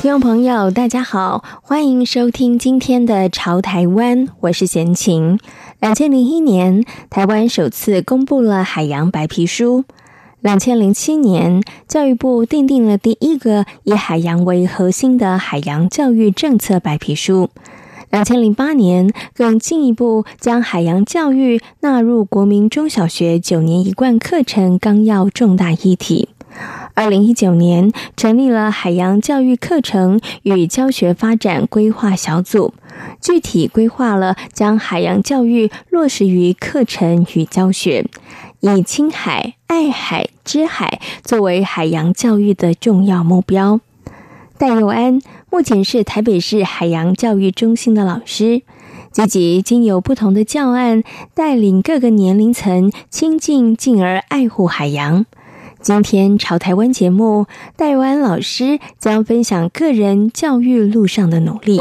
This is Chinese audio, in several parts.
听众朋友，大家好，欢迎收听今天的《潮台湾》，我是闲晴。两千零一年，台湾首次公布了海洋白皮书；两千零七年，教育部订定了第一个以海洋为核心的海洋教育政策白皮书；两千零八年，更进一步将海洋教育纳入国民中小学九年一贯课程纲要重大议题。二零一九年，成立了海洋教育课程与教学发展规划小组，具体规划了将海洋教育落实于课程与教学，以亲海、爱海、知海作为海洋教育的重要目标。戴佑安目前是台北市海洋教育中心的老师，积极经由不同的教案，带领各个年龄层亲近进而爱护海洋。今天朝台湾节目，戴安老师将分享个人教育路上的努力。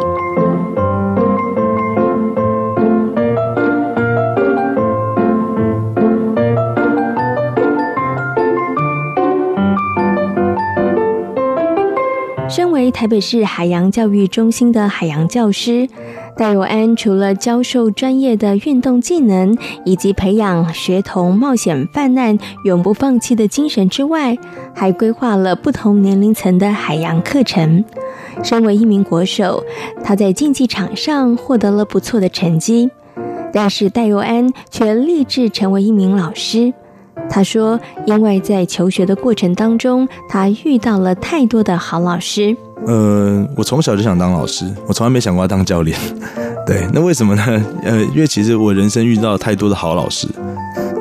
身为台北市海洋教育中心的海洋教师。戴佑安除了教授专业的运动技能，以及培养学童冒险犯难、永不放弃的精神之外，还规划了不同年龄层的海洋课程。身为一名国手，他在竞技场上获得了不错的成绩，但是戴佑安却立志成为一名老师。他说：“因为在求学的过程当中，他遇到了太多的好老师。”呃，我从小就想当老师，我从来没想过要当教练。对，那为什么呢？呃，因为其实我人生遇到太多的好老师，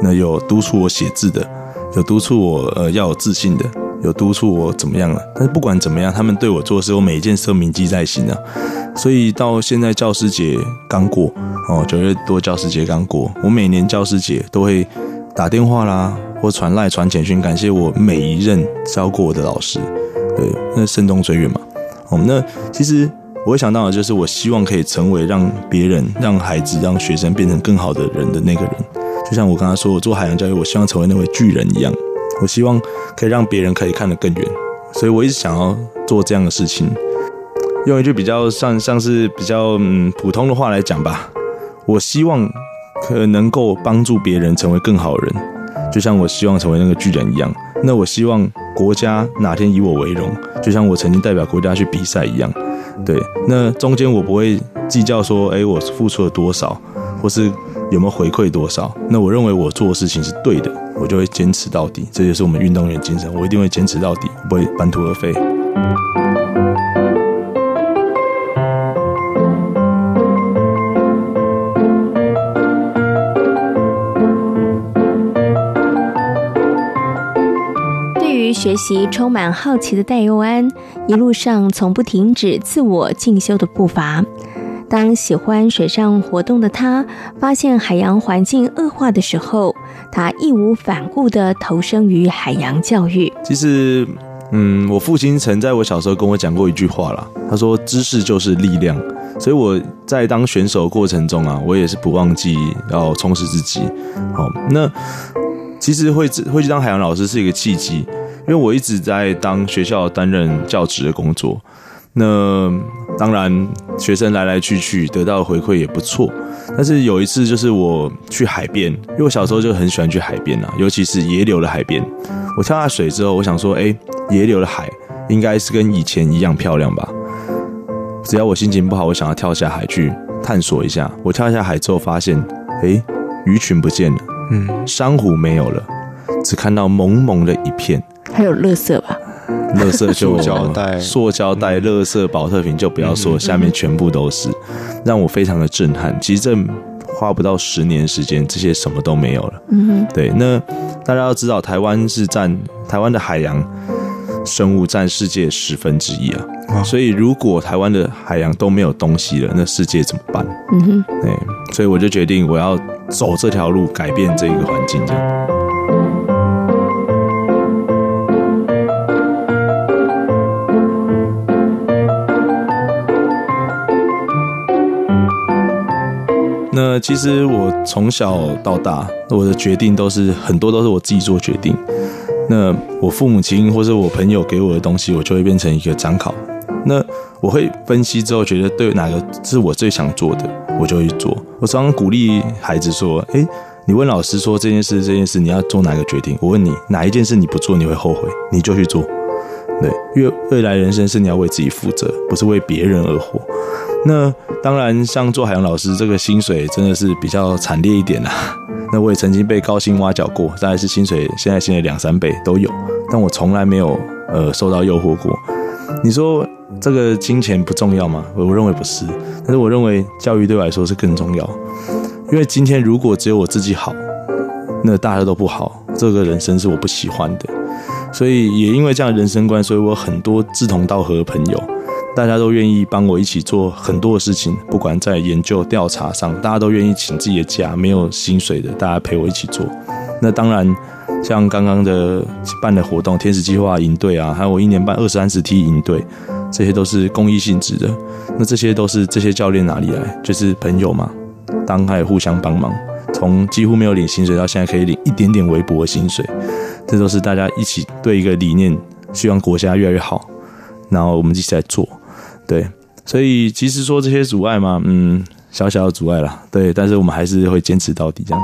那有督促我写字的，有督促我呃要有自信的，有督促我怎么样了。但是不管怎么样，他们对我做事，我每一件事都铭记在心啊。所以到现在教师节刚过哦，九月多教师节刚过，我每年教师节都会打电话啦，或传赖传简讯，感谢我每一任教过我的老师。对，那慎终追远嘛。哦，那其实我会想到的就是，我希望可以成为让别人、让孩子、让学生变成更好的人的那个人。就像我刚才说，我做海洋教育，我希望成为那位巨人一样。我希望可以让别人可以看得更远，所以我一直想要做这样的事情。用一句比较像像是比较嗯普通的话来讲吧，我希望可能够帮助别人成为更好人，就像我希望成为那个巨人一样。那我希望国家哪天以我为荣，就像我曾经代表国家去比赛一样。对，那中间我不会计较说，哎，我付出了多少，或是有没有回馈多少。那我认为我做的事情是对的，我就会坚持到底。这就是我们运动员精神，我一定会坚持到底，不会半途而废。学习充满好奇的戴佑安，一路上从不停止自我进修的步伐。当喜欢水上活动的他发现海洋环境恶化的时候，他义无反顾地投身于海洋教育。其实，嗯，我父亲曾在我小时候跟我讲过一句话啦，他说：“知识就是力量。”所以我在当选手过程中啊，我也是不忘记要充实自己。好，那其实会会去当海洋老师是一个契机。因为我一直在当学校担任教职的工作，那当然学生来来去去得到的回馈也不错。但是有一次就是我去海边，因为我小时候就很喜欢去海边啊，尤其是野柳的海边。我跳下水之后，我想说，哎，野柳的海应该是跟以前一样漂亮吧？只要我心情不好，我想要跳下海去探索一下。我跳下海之后发现，哎，鱼群不见了，嗯，珊瑚没有了，只看到蒙蒙的一片。还有垃圾吧，垃圾就塑胶袋、塑胶袋、垃圾、保特瓶就不要说，下面全部都是，让我非常的震撼。其实这花不到十年时间，这些什么都没有了。嗯哼，对。那大家要知道，台湾是占台湾的海洋生物占世界十分之一啊。哦所以如果台湾的海洋都没有东西了，那世界怎么办？嗯哼，对，所以我就决定我要走这条路，改变这个环境。这样。那其实我从小到大，我的决定都是很多都是我自己做决定。那我父母亲或者我朋友给我的东西，我就会变成一个参考。那我会分析之后，觉得对哪个是我最想做的，我就会去做。我常常鼓励孩子说：“诶，你问老师说这件事，这件事你要做哪个决定？我问你哪一件事你不做你会后悔，你就去做。对，因为未来人生是你要为自己负责，不是为别人而活。那当然，像做海洋老师，这个薪水真的是比较惨烈一点啦。那我也曾经被高薪挖角过，大概是薪水现在现在两三倍都有，但我从来没有呃受到诱惑过。你说这个金钱不重要吗？我我认为不是，但是我认为教育对我来说是更重要。因为今天如果只有我自己好，那大家都不好，这个人生是我不喜欢的。所以也因为这样的人生观，所以我很多志同道合的朋友，大家都愿意帮我一起做很多的事情，不管在研究调查上，大家都愿意请自己的假，没有薪水的，大家陪我一起做。那当然，像刚刚的办的活动，天使计划营队啊，还有我一年办二三十梯营队，这些都是公益性质的。那这些都是这些教练哪里来？就是朋友嘛，当然互相帮忙，从几乎没有领薪水到现在可以领一点点微薄的薪水。这都是大家一起对一个理念，希望国家越来越好，然后我们一起来做，对，所以其实说这些阻碍嘛，嗯，小小的阻碍啦，对，但是我们还是会坚持到底这样。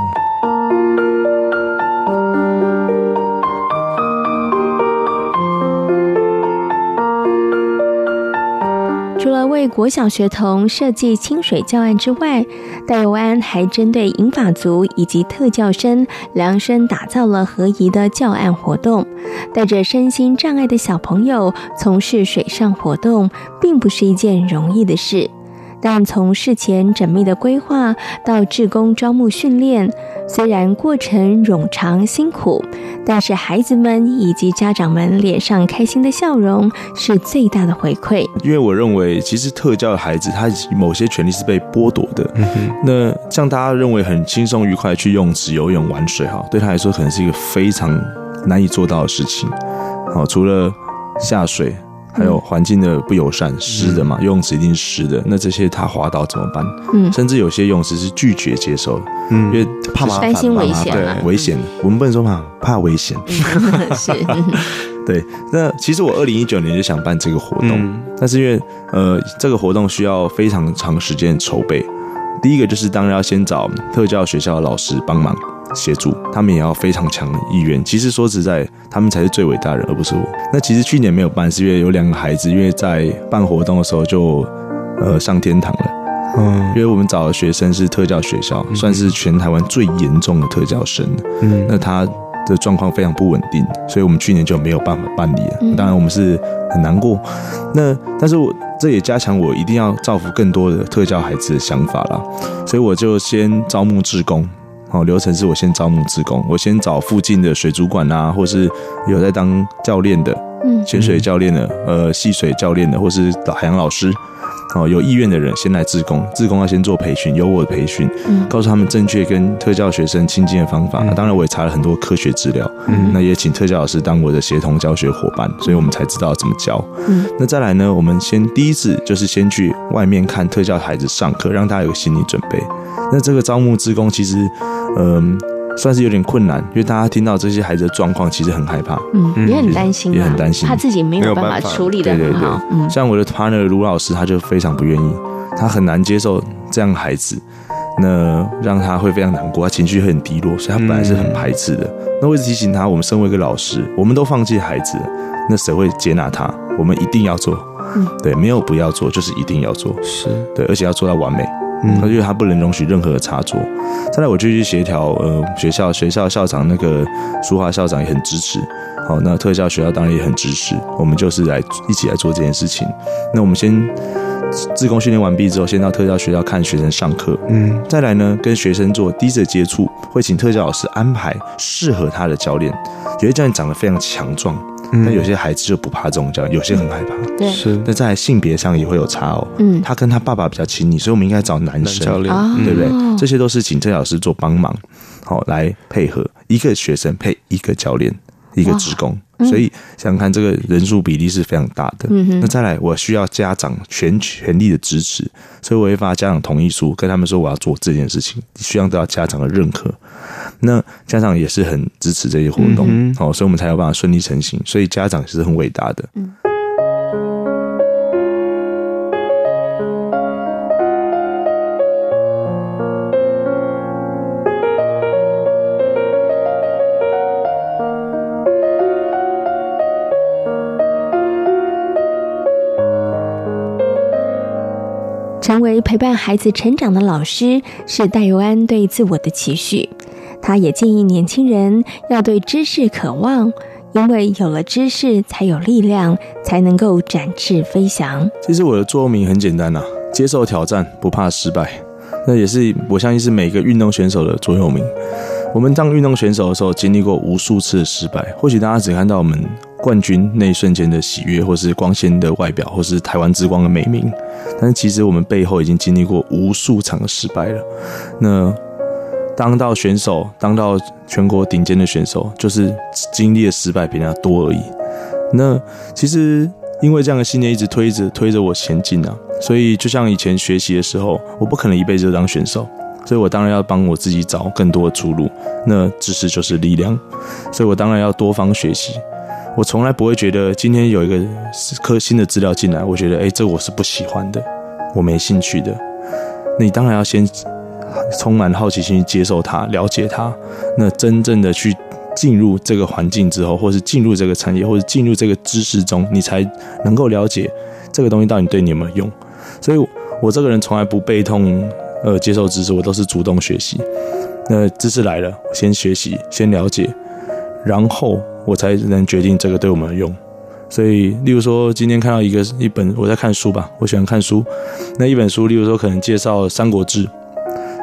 为国小学童设计清水教案之外，戴佑安还针对银发族以及特教生量身打造了合宜的教案活动。带着身心障碍的小朋友从事水上活动，并不是一件容易的事。但从事前缜密的规划到志工招募训练，虽然过程冗长辛苦，但是孩子们以及家长们脸上开心的笑容是最大的回馈。因为我认为，其实特教的孩子他某些权利是被剥夺的。嗯哼。那像大家认为很轻松愉快去用池游泳玩水哈，对他来说可能是一个非常难以做到的事情。好，除了下水。还有环境的不友善，湿的嘛，游泳池一定是湿的。那这些他滑倒怎么办？嗯，甚至有些游泳池是拒绝接受的，嗯，因为怕麻烦，担心危险，对，危险。我们不能说怕，怕危险。是，对。那其实我二零一九年就想办这个活动，但是因为呃，这个活动需要非常长时间的筹备。第一个就是当然要先找特教学校的老师帮忙。协助他们也要非常强的意愿。其实说实在，他们才是最伟大的人，而不是我。那其实去年没有办，是因为有两个孩子，因为在办活动的时候就呃上天堂了。嗯，因为我们找的学生是特教学校，算是全台湾最严重的特教生。嗯，那他的状况非常不稳定，所以我们去年就没有办法办理了。当然我们是很难过。那但是我这也加强我一定要造福更多的特教孩子的想法啦。所以我就先招募志工。哦，流程是我先招募职工，我先找附近的水族馆啊，或是有在当教练的，嗯，潜水教练的，呃，戏水教练的，或是海洋老师，哦，有意愿的人先来志工，志工要先做培训，有我的培训，嗯，告诉他们正确跟特教学生亲近的方法。那当然，我也查了很多科学资料，嗯，那也请特教老师当我的协同教学伙伴，所以我们才知道怎么教。嗯，那再来呢，我们先第一次就是先去外面看特教孩子上课，让大家有心理准备。那这个招募志工其实，嗯、呃，算是有点困难，因为大家听到这些孩子的状况，其实很害怕，嗯，也很担心，也很担心，他自己没有办法处理的很好。对对对，嗯，像我的 partner 卢老师，他就非常不愿意，他很难接受这样的孩子，那让他会非常难过，他情绪会很低落，所以他本来是很排斥的。嗯、那我一直提醒他，我们身为一个老师，我们都放弃孩子，那谁会接纳他？我们一定要做，嗯，对，没有不要做，就是一定要做，是对，而且要做到完美。他因为他不能容许任何的插座。再来，我就去协调，呃，学校学校校长那个书华校长也很支持。好，那特效学校当然也很支持。我们就是来一起来做这件事情。那我们先志工训练完毕之后，先到特教学校看学生上课。嗯，再来呢，跟学生做低者接触，会请特教老师安排适合他的教练。有些教练长得非常强壮，但有些孩子就不怕这种教练，有些很害怕。对，是。那在性别上也会有差哦。嗯，他跟他爸爸比较亲密，所以我们应该找男生教练，对不对？这些都是请郑老师做帮忙，好来配合一个学生配一个教练，一个职工。所以想想看，这个人数比例是非常大的。嗯，那再来，我需要家长全全力的支持，所以我会发家长同意书，跟他们说我要做这件事情，需要得到家长的认可。那家长也是很支持这些活动，哦，所以我们才有办法顺利成行。所以家长是很伟大的。嗯。陪伴孩子成长的老师，是戴佑安对自我的期许。他也建议年轻人要对知识渴望，因为有了知识，才有力量，才能够展翅飞翔。其实我的座右铭很简单呐、啊，接受挑战，不怕失败。那也是我相信是每个运动选手的座右铭。我们当运动选手的时候，经历过无数次的失败。或许大家只看到我们冠军那一瞬间的喜悦，或是光鲜的外表，或是台湾之光的美名。但是其实我们背后已经经历过无数场的失败了。那当到选手，当到全国顶尖的选手，就是经历的失败比人家多而已。那其实因为这样的信念一直推着推着我前进啊。所以就像以前学习的时候，我不可能一辈子都当选手。所以我当然要帮我自己找更多的出路。那知识就是力量，所以我当然要多方学习。我从来不会觉得今天有一个颗新的资料进来，我觉得哎，这我是不喜欢的，我没兴趣的。那你当然要先充满好奇心去接受它，了解它。那真正的去进入这个环境之后，或是进入这个产业，或者进入这个知识中，你才能够了解这个东西到底对你有没有用。所以我这个人从来不背痛。呃，接受知识，我都是主动学习。那知识来了，我先学习，先了解，然后我才能决定这个对我们的用。所以，例如说，今天看到一个一本，我在看书吧，我喜欢看书。那一本书，例如说，可能介绍《三国志》，《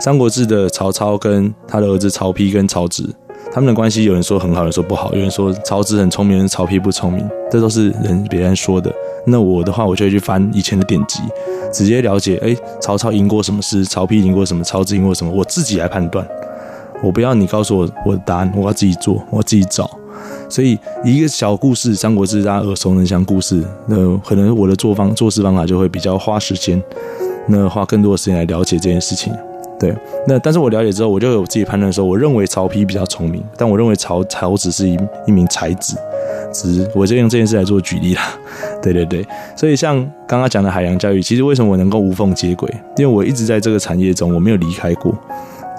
三国志》的曹操跟他的儿子曹丕跟曹植。他们的关系，有人说很好，有人说不好，有人说曹植很聪明，曹丕不聪明，这都是人别人说的。那我的话，我就会去翻以前的典籍，直接了解，哎，曹操赢过什么事，曹丕赢过什么，曹植赢过什么，我自己来判断。我不要你告诉我我的答案，我要自己做，我要自己找。所以一个小故事，《三国志》大家耳熟能详故事，那可能我的做方做事方法就会比较花时间，那花更多的时间来了解这件事情。对，那但是我了解之后，我就有自己判断说，我认为曹丕比较聪明，但我认为曹曹植是一一名才子，只是我就用这件事来做举例啦。对对对，所以像刚刚讲的海洋教育，其实为什么我能够无缝接轨？因为我一直在这个产业中，我没有离开过。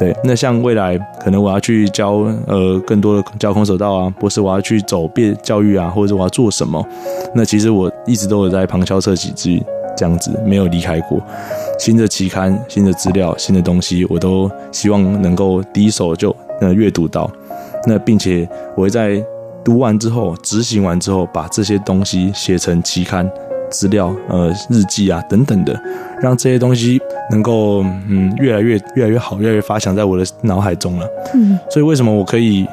对，那像未来可能我要去教呃更多的教空手道啊，或是我要去走变教育啊，或者我要做什么，那其实我一直都有在旁敲侧击之这样子，没有离开过。新的期刊、新的资料、新的东西，我都希望能够第一手就呃阅读到。那并且我会在读完之后、执行完之后，把这些东西写成期刊资料、呃日记啊等等的，让这些东西能够嗯越来越越来越好，越来越发祥在我的脑海中了。嗯，所以为什么我可以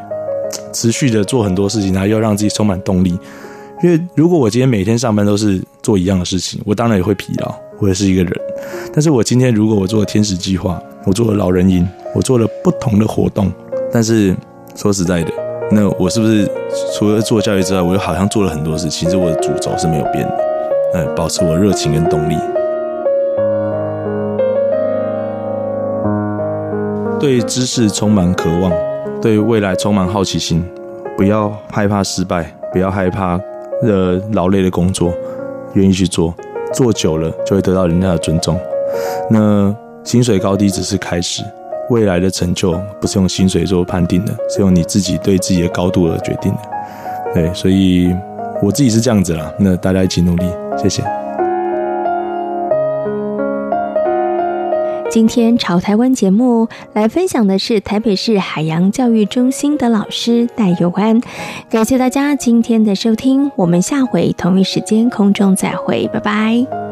持续的做很多事情，然后又让自己充满动力？因为如果我今天每天上班都是做一样的事情，我当然也会疲劳。我也是一个人，但是我今天如果我做了天使计划，我做了老人营，我做了不同的活动，但是说实在的，那我是不是除了做教育之外，我又好像做了很多事情？其实我的主轴是没有变的，嗯，保持我热情跟动力，对知识充满渴望，对未来充满好奇心，不要害怕失败，不要害怕呃劳累的工作，愿意去做。做久了就会得到人家的尊重。那薪水高低只是开始，未来的成就不是用薪水做判定的，是用你自己对自己的高度而决定的。对，所以我自己是这样子啦。那大家一起努力，谢谢。今天潮台湾节目来分享的是台北市海洋教育中心的老师戴佑安，感谢大家今天的收听，我们下回同一时间空中再会，拜拜。